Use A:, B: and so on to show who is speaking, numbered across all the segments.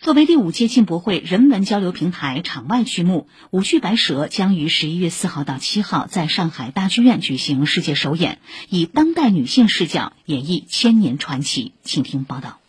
A: 作为第五届进博会人文交流平台场外剧目，《舞剧白蛇》将于十一月四号到七号在上海大剧院举行世界首演，以当代女性视角演绎千年传奇。请听报道。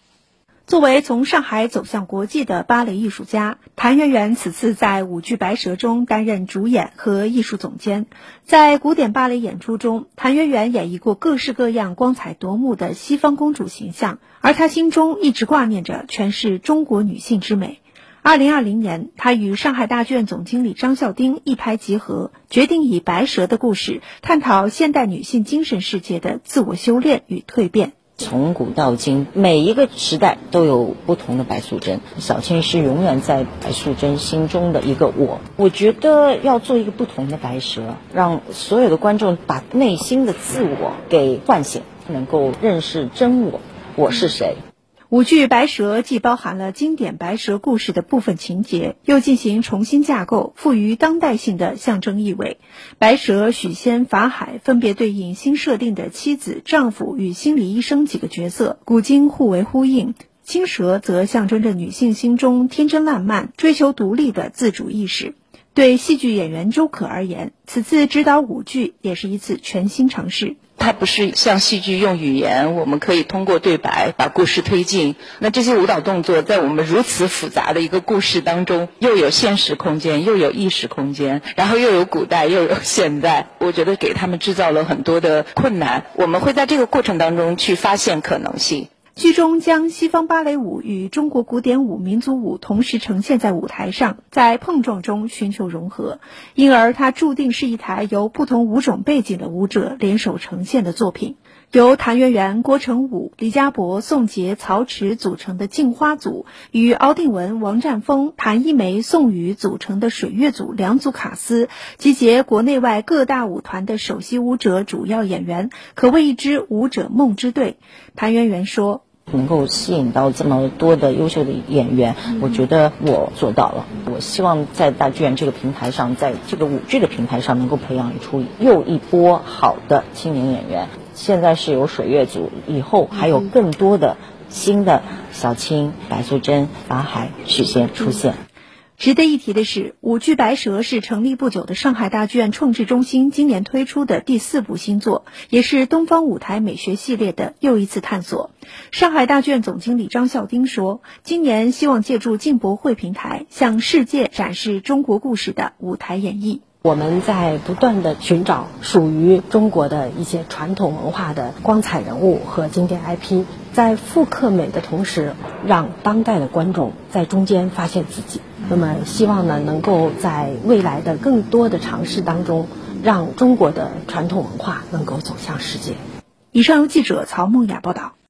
B: 作为从上海走向国际的芭蕾艺术家，谭元元此次在舞剧《白蛇》中担任主演和艺术总监。在古典芭蕾演出中，谭元元演绎过各式各样光彩夺目的西方公主形象，而她心中一直挂念着诠释中国女性之美。二零二零年，她与上海大剧院总经理张孝丁一拍即合，决定以《白蛇》的故事探讨现代女性精神世界的自我修炼与蜕变。
C: 从古到今，每一个时代都有不同的白素贞。小青是永远在白素贞心中的一个我。我觉得要做一个不同的白蛇，让所有的观众把内心的自我给唤醒，能够认识真我，我是谁。
B: 舞剧《白蛇》既包含了经典白蛇故事的部分情节，又进行重新架构，赋予当代性的象征意味。白蛇、许仙、法海分别对应新设定的妻子、丈夫与心理医生几个角色，古今互为呼应。青蛇则象征着女性心中天真烂漫、追求独立的自主意识。对戏剧演员周可而言，此次指导舞剧也是一次全新尝试。
D: 它不是像戏剧用语言，我们可以通过对白把故事推进。那这些舞蹈动作在我们如此复杂的一个故事当中，又有现实空间，又有意识空间，然后又有古代，又有现代。我觉得给他们制造了很多的困难。我们会在这个过程当中去发现可能性。
B: 剧中将西方芭蕾舞与中国古典舞、民族舞同时呈现在舞台上，在碰撞中寻求融合，因而它注定是一台由不同舞种背景的舞者联手呈现的作品。由谭元元、郭成武、李家博、宋杰、曹驰组成的镜花组，与敖定文、王占峰、谭一梅、宋宇组成的水月组两组卡司，集结国内外各大舞团的首席舞者、主要演员，可谓一支舞者梦之队。谭元元说。
C: 能够吸引到这么多的优秀的演员，我觉得我做到了。我希望在大剧院这个平台上，在这个舞剧的平台上，能够培养出又一波好的青年演员。现在是有水月组，以后还有更多的新的小青、白素贞、法海、许仙出现。
B: 值得一提的是，舞剧《白蛇》是成立不久的上海大剧院创制中心今年推出的第四部新作，也是东方舞台美学系列的又一次探索。上海大剧院总经理张孝丁说：“今年希望借助进博会平台，向世界展示中国故事的舞台演绎。
E: 我们在不断的寻找属于中国的一些传统文化的光彩人物和经典 IP，在复刻美的同时，让当代的观众在中间发现自己。”那么，希望呢，能够在未来的更多的尝试当中，让中国的传统文化能够走向世界。
B: 以上由记者曹梦雅报道。